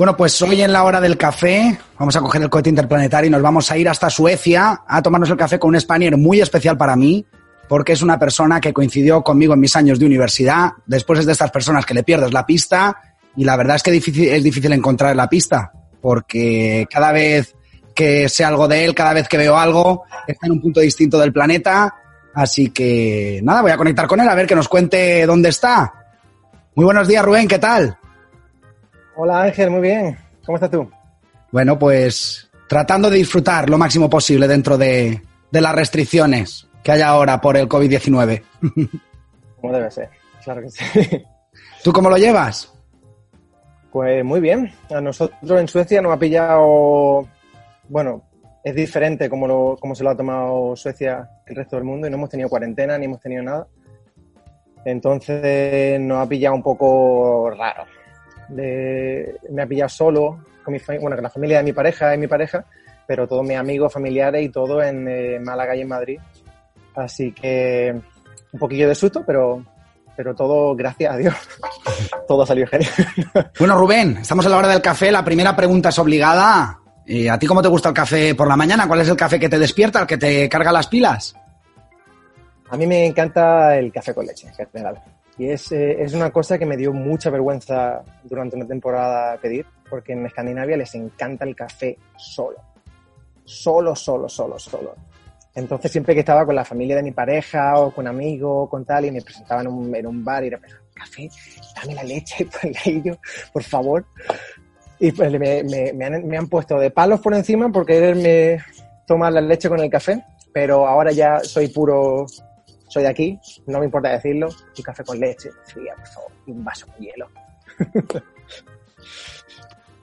Bueno, pues hoy en la hora del café vamos a coger el cohete interplanetario y nos vamos a ir hasta Suecia a tomarnos el café con un Spanier muy especial para mí, porque es una persona que coincidió conmigo en mis años de universidad. Después es de estas personas que le pierdes la pista y la verdad es que es difícil encontrar la pista, porque cada vez que sé algo de él, cada vez que veo algo, está en un punto distinto del planeta. Así que nada, voy a conectar con él a ver que nos cuente dónde está. Muy buenos días, Rubén, ¿qué tal? Hola Ángel, muy bien. ¿Cómo estás tú? Bueno, pues tratando de disfrutar lo máximo posible dentro de, de las restricciones que hay ahora por el COVID-19. Como debe ser, claro que sí. ¿Tú cómo lo llevas? Pues muy bien. A nosotros en Suecia nos ha pillado, bueno, es diferente como, lo, como se lo ha tomado Suecia el resto del mundo y no hemos tenido cuarentena ni hemos tenido nada. Entonces nos ha pillado un poco raro de, me ha pillado solo, con, mi, la familia de mi pareja y mi pareja, pero todos mis amigos, familiares y todo en eh, Málaga y en Madrid. Así que un poquillo de susto, pero, pero todo, gracias a Dios, todo ha salido genial. bueno, Rubén, estamos a la hora del café. La primera pregunta es obligada. ¿Y ¿A ti cómo te gusta el café por la mañana? ¿Cuál es el café que te despierta, el que te carga las pilas? A mí me encanta el café con leche, en general. Y es, eh, es, una cosa que me dio mucha vergüenza durante una temporada pedir, porque en Escandinavia les encanta el café solo. Solo, solo, solo, solo. Entonces siempre que estaba con la familia de mi pareja o con amigos, con tal, y me presentaban en un, en un bar y era, café, dame la leche, por favor. Y pues me, me, me, han, me, han, puesto de palos por encima por quererme tomar la leche con el café, pero ahora ya soy puro soy de aquí, no me importa decirlo, un café con leche, fría, por favor, y un vaso con hielo.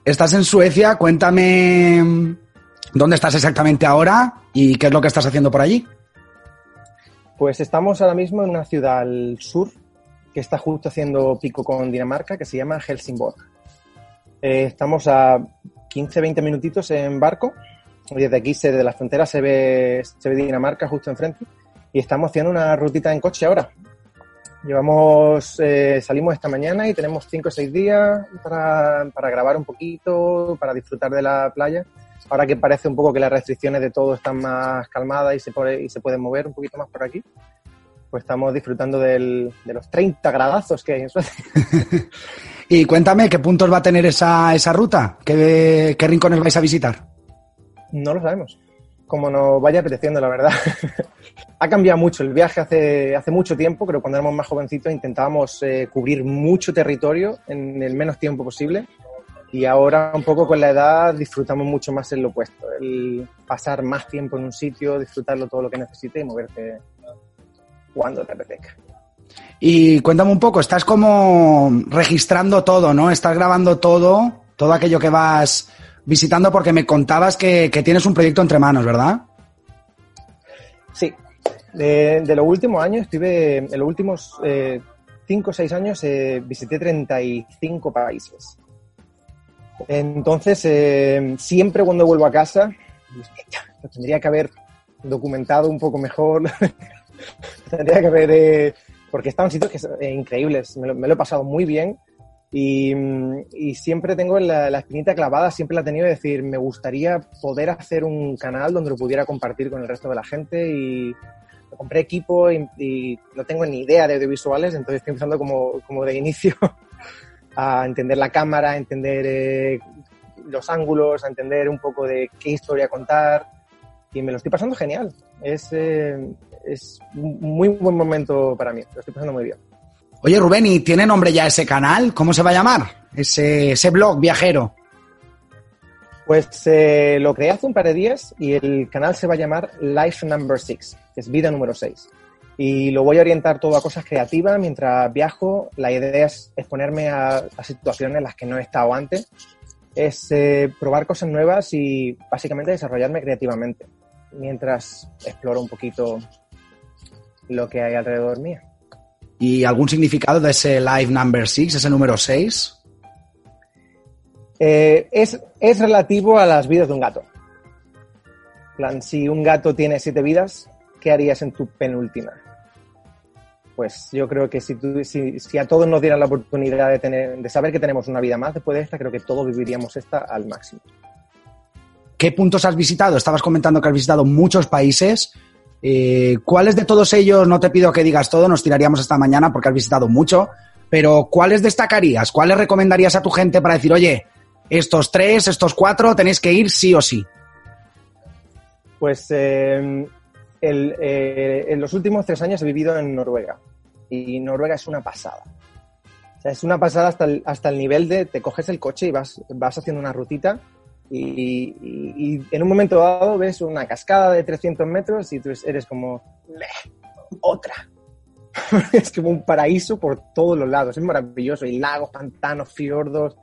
Estás en Suecia, cuéntame dónde estás exactamente ahora y qué es lo que estás haciendo por allí. Pues estamos ahora mismo en una ciudad al sur que está justo haciendo pico con Dinamarca, que se llama Helsingborg. Eh, estamos a 15-20 minutitos en barco. Desde aquí, desde la frontera, se ve, se ve Dinamarca justo enfrente y estamos haciendo una rutita en coche ahora. Llevamos, eh, salimos esta mañana y tenemos cinco o seis días para, para, grabar un poquito, para disfrutar de la playa. Ahora que parece un poco que las restricciones de todo están más calmadas y se, y se pueden mover un poquito más por aquí, pues estamos disfrutando del, de los 30 gradazos que hay en Suecia. y cuéntame, ¿qué puntos va a tener esa, esa ruta? ¿Qué, ¿Qué rincones vais a visitar? No lo sabemos como nos vaya apeteciendo, la verdad. ha cambiado mucho el viaje hace, hace mucho tiempo, pero cuando éramos más jovencitos intentábamos eh, cubrir mucho territorio en el menos tiempo posible. Y ahora, un poco con la edad, disfrutamos mucho más en lo opuesto. El pasar más tiempo en un sitio, disfrutarlo todo lo que necesites y moverte cuando te apetezca. Y cuéntame un poco, estás como registrando todo, ¿no? Estás grabando todo, todo aquello que vas visitando porque me contabas que, tienes un proyecto entre manos, ¿verdad? Sí. De, los últimos años, estuve, en los últimos 5 eh, o 6 años eh, visité 35 países. Entonces, eh, siempre cuando vuelvo a casa, tendría que haber documentado un poco mejor, tendría que haber, porque estaban sitios que, eh, increíbles, me lo, me lo, he pasado muy bien y, y siempre tengo la, la, espinita clavada, siempre la he tenido de decir, me gustaría poder hacer un canal donde lo pudiera compartir con el resto de la gente y compré equipo y, y no tengo ni idea de audiovisuales, entonces estoy empezando como, como de inicio a entender la cámara, a entender eh, los ángulos, a entender un poco de qué historia contar y me lo estoy pasando genial. Es, eh, es un muy buen momento para mí, lo estoy pasando muy bien. Oye, Rubén, ¿y tiene nombre ya ese canal? ¿Cómo se va a llamar? Ese, ese blog viajero. Pues eh, lo creé hace un par de días y el canal se va a llamar Life Number 6, que es vida número 6. Y lo voy a orientar todo a cosas creativas mientras viajo. La idea es exponerme a, a situaciones en las que no he estado antes. Es eh, probar cosas nuevas y básicamente desarrollarme creativamente mientras exploro un poquito lo que hay alrededor mío. ¿Y algún significado de ese Life Number 6, ese número 6? Eh, es, es relativo a las vidas de un gato. Plan, si un gato tiene siete vidas, ¿qué harías en tu penúltima? Pues yo creo que si, tú, si, si a todos nos dieran la oportunidad de, tener, de saber que tenemos una vida más después de esta, creo que todos viviríamos esta al máximo. ¿Qué puntos has visitado? Estabas comentando que has visitado muchos países. Eh, ¿Cuáles de todos ellos, no te pido que digas todo, nos tiraríamos esta mañana porque has visitado mucho, pero ¿cuáles destacarías? ¿Cuáles recomendarías a tu gente para decir, oye, estos tres, estos cuatro, tenéis que ir sí o sí? Pues eh, eh, en los últimos tres años he vivido en Noruega y Noruega es una pasada. O sea, es una pasada hasta el, hasta el nivel de te coges el coche y vas, vas haciendo una rutita y, y, y en un momento dado ves una cascada de 300 metros y tú eres como, "Meh, otra. es como un paraíso por todos los lados, es maravilloso. Y lagos, pantanos, fiordos,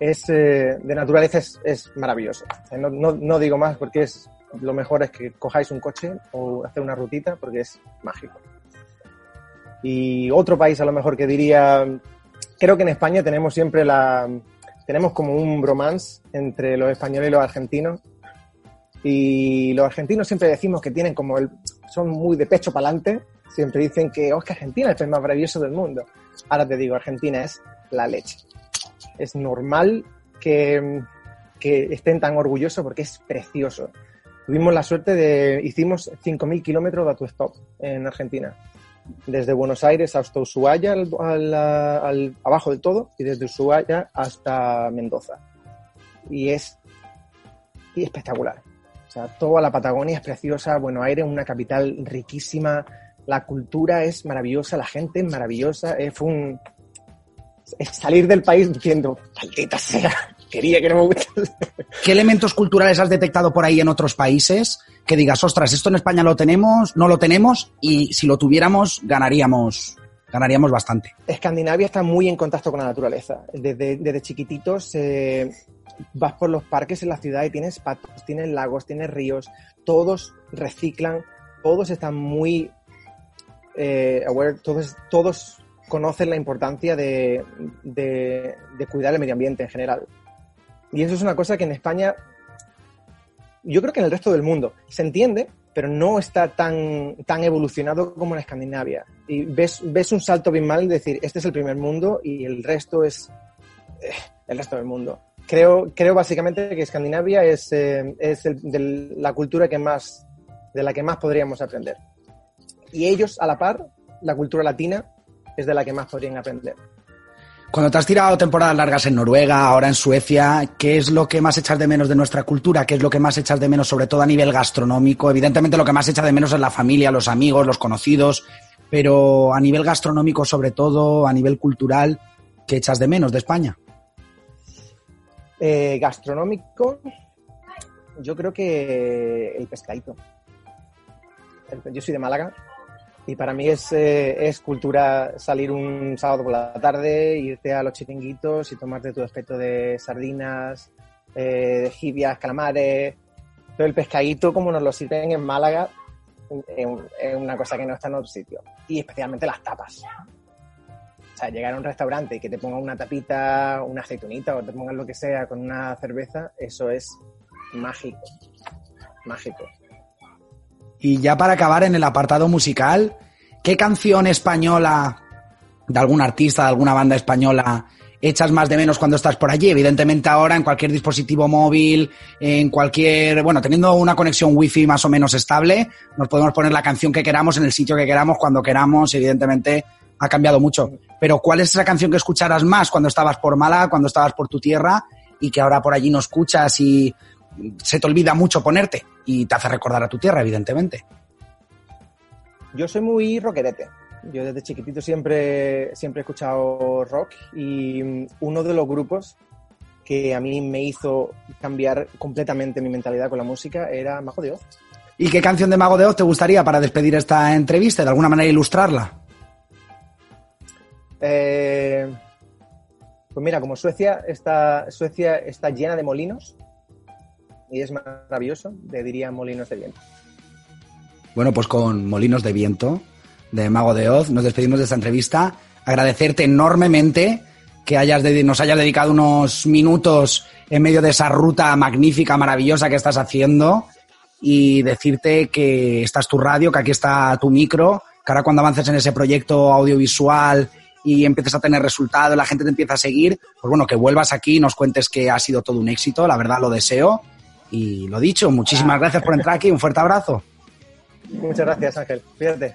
es, eh, de naturaleza es, es maravilloso. O sea, no, no, no digo más porque es lo mejor es que cojáis un coche o hacer una rutita porque es mágico. Y otro país a lo mejor que diría, creo que en España tenemos siempre la, tenemos como un bromance entre los españoles y los argentinos. Y los argentinos siempre decimos que tienen como el, son muy de pecho para adelante. Siempre dicen que, oh, es que Argentina es el país más maravilloso del mundo. Ahora te digo, Argentina es la leche. Es normal que, que estén tan orgullosos porque es precioso. Tuvimos la suerte de, hicimos 5.000 kilómetros de autostop en Argentina. Desde Buenos Aires hasta Ushuaia, al, al, al, abajo del todo, y desde Ushuaia hasta Mendoza. Y es y espectacular. O sea, toda la Patagonia es preciosa, Buenos Aires es una capital riquísima, la cultura es maravillosa, la gente es maravillosa, es un... Salir del país diciendo, maldita sea, quería que no me gustase. ¿Qué elementos culturales has detectado por ahí en otros países que digas, ostras, esto en España lo tenemos, no lo tenemos y si lo tuviéramos ganaríamos, ganaríamos bastante? Escandinavia está muy en contacto con la naturaleza. Desde, desde chiquititos eh, vas por los parques en la ciudad y tienes patos, tienes lagos, tienes ríos, todos reciclan, todos están muy eh, aware, todos, todos conocen la importancia de, de, de cuidar el medio ambiente en general. Y eso es una cosa que en España, yo creo que en el resto del mundo se entiende, pero no está tan, tan evolucionado como en Escandinavia. Y ves, ves un salto bien mal de decir, este es el primer mundo y el resto es eh, el resto del mundo. Creo, creo básicamente que Escandinavia es, eh, es el, de la cultura que más, de la que más podríamos aprender. Y ellos, a la par, la cultura latina, es de la que más podrían aprender. Cuando te has tirado temporadas largas en Noruega, ahora en Suecia, ¿qué es lo que más echas de menos de nuestra cultura? ¿Qué es lo que más echas de menos, sobre todo a nivel gastronómico? Evidentemente lo que más echas de menos es la familia, los amigos, los conocidos, pero a nivel gastronómico sobre todo, a nivel cultural, ¿qué echas de menos de España? Eh, gastronómico, yo creo que el pescadito. Yo soy de Málaga y para mí es, eh, es cultura salir un sábado por la tarde, irte a los chiringuitos y tomarte tu aspecto de sardinas, eh, de jibias, calamares. Pero el pescadito, como nos lo sirven en Málaga, es una cosa que no está en otro sitio. Y especialmente las tapas. O sea, llegar a un restaurante y que te pongan una tapita, una aceitunita o te pongan lo que sea con una cerveza, eso es mágico. Mágico. Y ya para acabar en el apartado musical, ¿qué canción española de algún artista, de alguna banda española echas más de menos cuando estás por allí? Evidentemente ahora en cualquier dispositivo móvil, en cualquier, bueno, teniendo una conexión wifi más o menos estable, nos podemos poner la canción que queramos en el sitio que queramos, cuando queramos, evidentemente ha cambiado mucho. Pero ¿cuál es esa canción que escucharas más cuando estabas por Málaga, cuando estabas por tu tierra y que ahora por allí no escuchas y se te olvida mucho ponerte y te hace recordar a tu tierra, evidentemente? Yo soy muy rockerete. Yo desde chiquitito siempre, siempre he escuchado rock y uno de los grupos que a mí me hizo cambiar completamente mi mentalidad con la música era Mago de Oz. ¿Y qué canción de Mago de Oz te gustaría para despedir esta entrevista de alguna manera ilustrarla? Eh, pues mira, como Suecia está, Suecia está llena de molinos y es maravilloso, le diría Molinos de Viento. Bueno, pues con Molinos de Viento de Mago de Oz nos despedimos de esta entrevista. Agradecerte enormemente que hayas nos hayas dedicado unos minutos en medio de esa ruta magnífica, maravillosa que estás haciendo y decirte que esta es tu radio, que aquí está tu micro, que ahora cuando avances en ese proyecto audiovisual y empieces a tener resultados, la gente te empieza a seguir, pues bueno, que vuelvas aquí y nos cuentes que ha sido todo un éxito, la verdad lo deseo. Y lo dicho, muchísimas gracias por entrar aquí, un fuerte abrazo. Muchas gracias, Ángel. Fíjate.